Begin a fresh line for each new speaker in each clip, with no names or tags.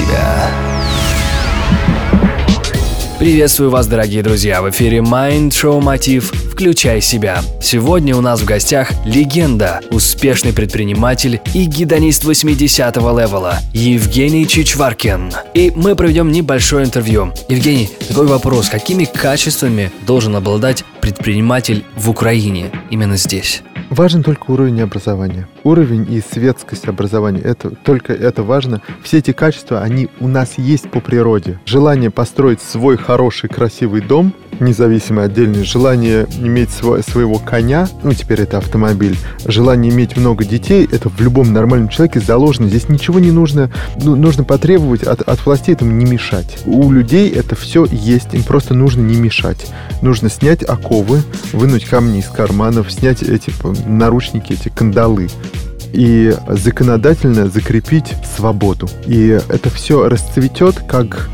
себя. Приветствую вас, дорогие друзья! В эфире Mind Show Мотив «Включай себя». Сегодня у нас в гостях легенда, успешный предприниматель и гидонист 80-го левела Евгений Чичваркин. И мы проведем небольшое интервью. Евгений, такой вопрос. Какими качествами должен обладать предприниматель в Украине именно здесь?
Важен только уровень образования. Уровень и светскость образования. Это, только это важно. Все эти качества, они у нас есть по природе. Желание построить свой хороший, красивый дом, независимый, отдельный. Желание иметь свой, своего коня, ну, теперь это автомобиль. Желание иметь много детей, это в любом нормальном человеке заложено. Здесь ничего не нужно. Ну, нужно потребовать от, от властей этому не мешать. У людей это все есть. Им просто нужно не мешать. Нужно снять оковы, вынуть камни из карманов, снять эти наручники, эти кандалы и законодательно закрепить свободу. И это все расцветет, как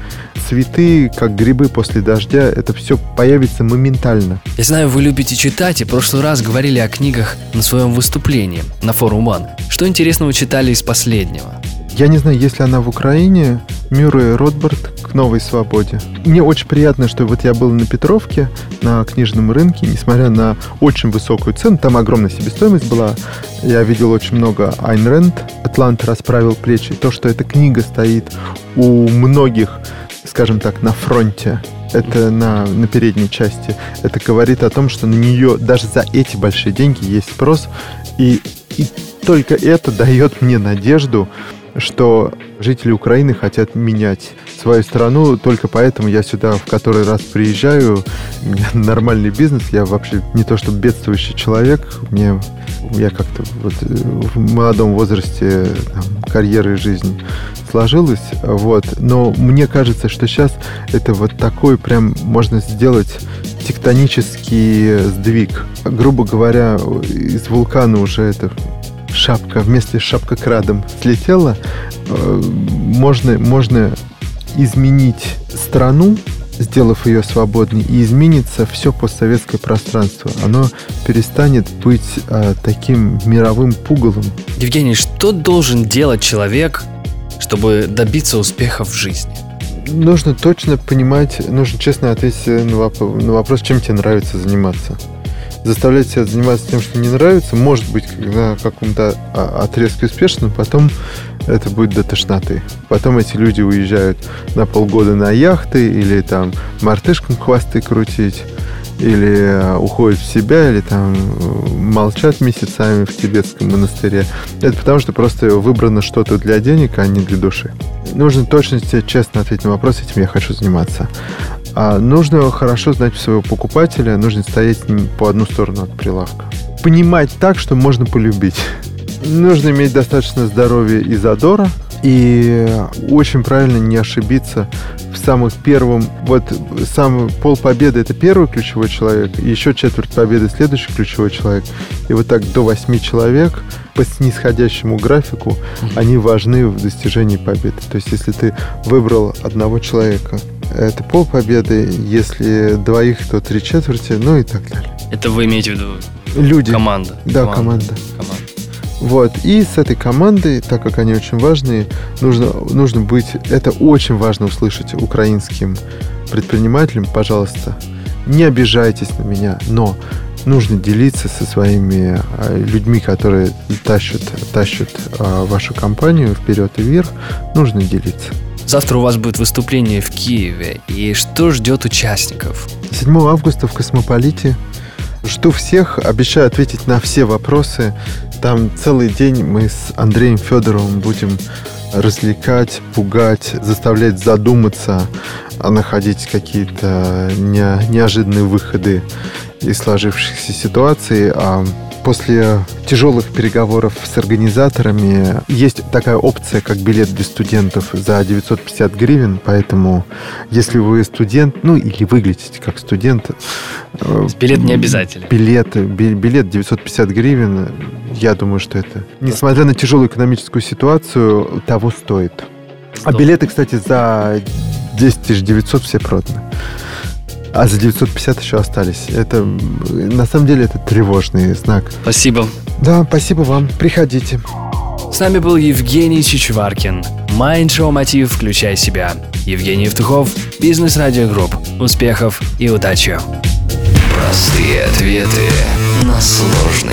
цветы, как грибы после дождя, это все появится моментально.
Я знаю, вы любите читать, и в прошлый раз говорили о книгах на своем выступлении на форум One. Что интересного читали из последнего?
Я не знаю, есть ли она в Украине. Мюррей Ротбард к новой свободе. Мне очень приятно, что вот я был на Петровке, на книжном рынке, несмотря на очень высокую цену, там огромная себестоимость была. Я видел очень много Айн Рэнд, «Атлант расправил плечи». То, что эта книга стоит у многих, скажем так, на фронте это на, на передней части. Это говорит о том, что на нее даже за эти большие деньги есть спрос. И, и только это дает мне надежду, что жители Украины хотят менять свою страну, только поэтому я сюда в который раз приезжаю, у меня нормальный бизнес, я вообще не то что бедствующий человек, мне я как-то вот в молодом возрасте там, карьера и жизнь сложилась, вот, но мне кажется, что сейчас это вот такой прям можно сделать тектонический сдвиг. Грубо говоря, из вулкана уже это шапка вместе с шапкокрадом слетела, э, можно, можно изменить страну, сделав ее свободной, и изменится все постсоветское пространство. Оно перестанет быть э, таким мировым пугалом.
Евгений, что должен делать человек, чтобы добиться успеха в жизни?
Нужно точно понимать, нужно честно ответить на вопрос, чем тебе нравится заниматься заставлять себя заниматься тем, что не нравится, может быть, на каком-то а, отрезке успешно, потом это будет до тошноты. Потом эти люди уезжают на полгода на яхты или там мартышкам хвосты крутить или а, уходят в себя, или там молчат месяцами в тибетском монастыре. Это потому, что просто выбрано что-то для денег, а не для души. Нужно точно честно ответить на вопрос, этим я хочу заниматься. А нужно хорошо знать своего покупателя, нужно стоять по одну сторону от прилавка. Понимать так, что можно полюбить. Нужно иметь достаточно здоровья и задора, и очень правильно не ошибиться в самых первом, вот сам пол победы это первый ключевой человек, еще четверть победы следующий ключевой человек. И вот так до восьми человек по снисходящему графику mm-hmm. они важны в достижении победы. То есть если ты выбрал одного человека, это пол победы, если двоих, то три четверти, ну и так далее.
Это вы имеете в виду
Люди.
Команда.
Да, команда. команда. Вот. И с этой командой, так как они очень важные, нужно, нужно быть... Это очень важно услышать украинским предпринимателям. Пожалуйста, не обижайтесь на меня, но нужно делиться со своими а, людьми, которые тащат, тащат а, вашу компанию вперед и вверх. Нужно делиться.
Завтра у вас будет выступление в Киеве. И что ждет участников?
7 августа в Космополите. Жду всех, обещаю ответить на все вопросы. Там целый день мы с Андреем Федоровым будем развлекать, пугать, заставлять задуматься, а находить какие-то не, неожиданные выходы из сложившихся ситуаций. А после тяжелых переговоров с организаторами есть такая опция, как билет для студентов за 950 гривен, поэтому если вы студент, ну или выглядите как студент...
Э, билет не обязательно.
Билет, билет 950 гривен, я думаю, что это, несмотря на тяжелую экономическую ситуацию, того стоит. А билеты, кстати, за 10 900 все проданы. А за 950 еще остались. Это, на самом деле, это тревожный знак.
Спасибо.
Да, спасибо вам. Приходите.
С нами был Евгений Чичваркин. Mind Show Мотив «Включай себя». Евгений Евтухов, Бизнес Радио Групп. Успехов и удачи!
Простые ответы на сложные.